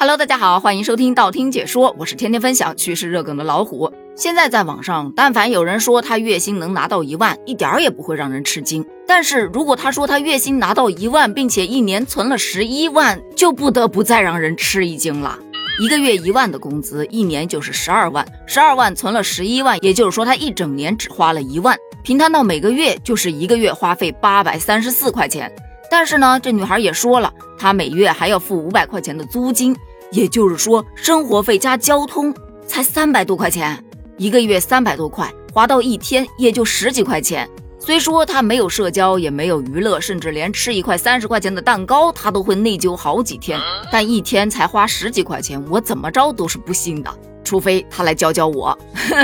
Hello，大家好，欢迎收听道听解说，我是天天分享趋势热梗的老虎。现在在网上，但凡有人说他月薪能拿到一万，一点儿也不会让人吃惊。但是如果他说他月薪拿到一万，并且一年存了十一万，就不得不再让人吃一惊了。一个月一万的工资，一年就是十二万，十二万存了十一万，也就是说他一整年只花了一万，平摊到每个月就是一个月花费八百三十四块钱。但是呢，这女孩也说了，她每月还要付五百块钱的租金。也就是说，生活费加交通才三百多块钱，一个月三百多块，花到一天也就十几块钱。虽说他没有社交，也没有娱乐，甚至连吃一块三十块钱的蛋糕，他都会内疚好几天。但一天才花十几块钱，我怎么着都是不信的，除非他来教教我。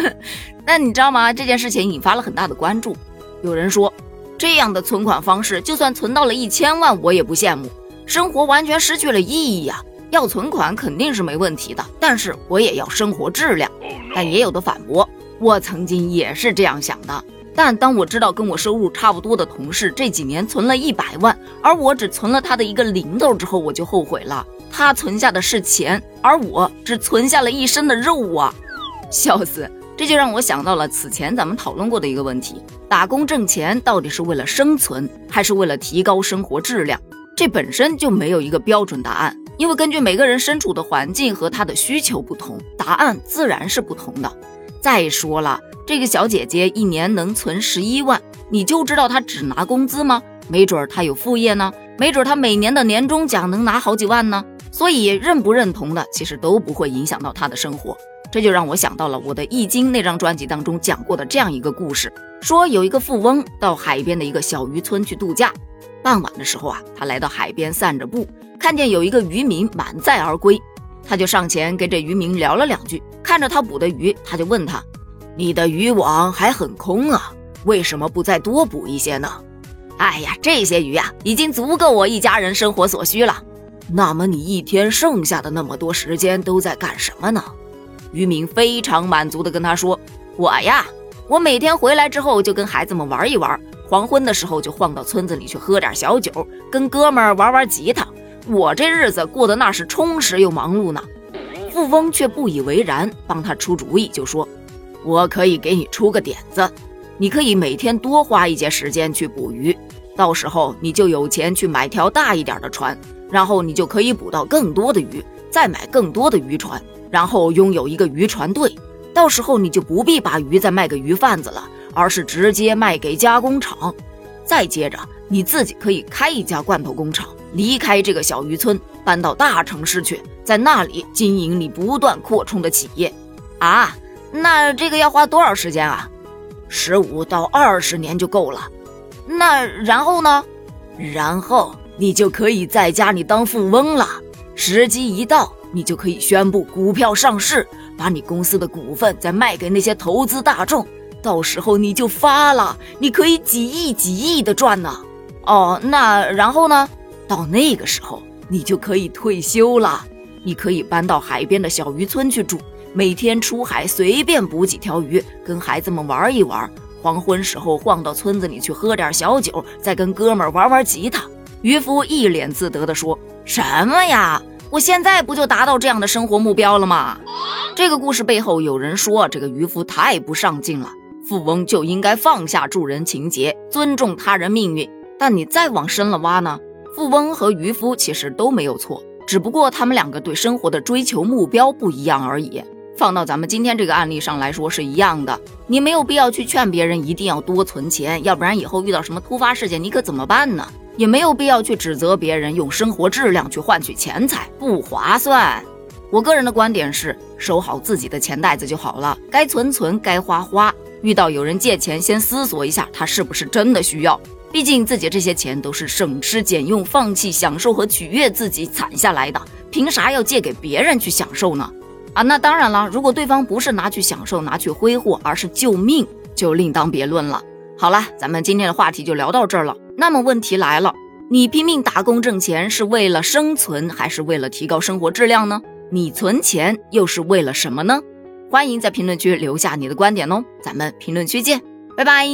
那你知道吗？这件事情引发了很大的关注。有人说，这样的存款方式，就算存到了一千万，我也不羡慕，生活完全失去了意义呀。要存款肯定是没问题的，但是我也要生活质量。但也有的反驳，我曾经也是这样想的。但当我知道跟我收入差不多的同事这几年存了一百万，而我只存了他的一个零头之后，我就后悔了。他存下的是钱，而我只存下了一身的肉啊！笑死！这就让我想到了此前咱们讨论过的一个问题：打工挣钱到底是为了生存，还是为了提高生活质量？这本身就没有一个标准答案。因为根据每个人身处的环境和他的需求不同，答案自然是不同的。再说了，这个小姐姐一年能存十一万，你就知道她只拿工资吗？没准她有副业呢，没准她每年的年终奖能拿好几万呢。所以认不认同的，其实都不会影响到她的生活。这就让我想到了我的《易经》那张专辑当中讲过的这样一个故事：说有一个富翁到海边的一个小渔村去度假，傍晚的时候啊，他来到海边散着步。看见有一个渔民满载而归，他就上前跟这渔民聊了两句。看着他捕的鱼，他就问他：“你的渔网还很空啊，为什么不再多捕一些呢？”“哎呀，这些鱼啊，已经足够我一家人生活所需了。”“那么你一天剩下的那么多时间都在干什么呢？”渔民非常满足地跟他说：“我呀，我每天回来之后就跟孩子们玩一玩，黄昏的时候就晃到村子里去喝点小酒，跟哥们儿玩玩吉他。”我这日子过得那是充实又忙碌呢，富翁却不以为然，帮他出主意，就说：“我可以给你出个点子，你可以每天多花一些时间去捕鱼，到时候你就有钱去买条大一点的船，然后你就可以捕到更多的鱼，再买更多的渔船，然后拥有一个渔船队，到时候你就不必把鱼再卖给鱼贩子了，而是直接卖给加工厂，再接着你自己可以开一家罐头工厂。”离开这个小渔村，搬到大城市去，在那里经营你不断扩充的企业啊！那这个要花多少时间啊？十五到二十年就够了。那然后呢？然后你就可以在家里当富翁了。时机一到，你就可以宣布股票上市，把你公司的股份再卖给那些投资大众，到时候你就发了，你可以几亿几亿的赚呢。哦，那然后呢？到那个时候，你就可以退休了。你可以搬到海边的小渔村去住，每天出海随便捕几条鱼，跟孩子们玩一玩。黄昏时候晃到村子里去喝点小酒，再跟哥们玩玩吉他。渔夫一脸自得地说：“什么呀？我现在不就达到这样的生活目标了吗？”这个故事背后有人说，这个渔夫太不上进了，富翁就应该放下助人情节，尊重他人命运。但你再往深了挖呢？富翁和渔夫其实都没有错，只不过他们两个对生活的追求目标不一样而已。放到咱们今天这个案例上来说是一样的，你没有必要去劝别人一定要多存钱，要不然以后遇到什么突发事件你可怎么办呢？也没有必要去指责别人用生活质量去换取钱财，不划算。我个人的观点是，收好自己的钱袋子就好了，该存存，该花花。遇到有人借钱，先思索一下他是不是真的需要。毕竟自己这些钱都是省吃俭用、放弃享受和取悦自己攒下来的，凭啥要借给别人去享受呢？啊，那当然了，如果对方不是拿去享受、拿去挥霍，而是救命，就另当别论了。好了，咱们今天的话题就聊到这儿了。那么问题来了，你拼命打工挣钱是为了生存，还是为了提高生活质量呢？你存钱又是为了什么呢？欢迎在评论区留下你的观点哦，咱们评论区见，拜拜。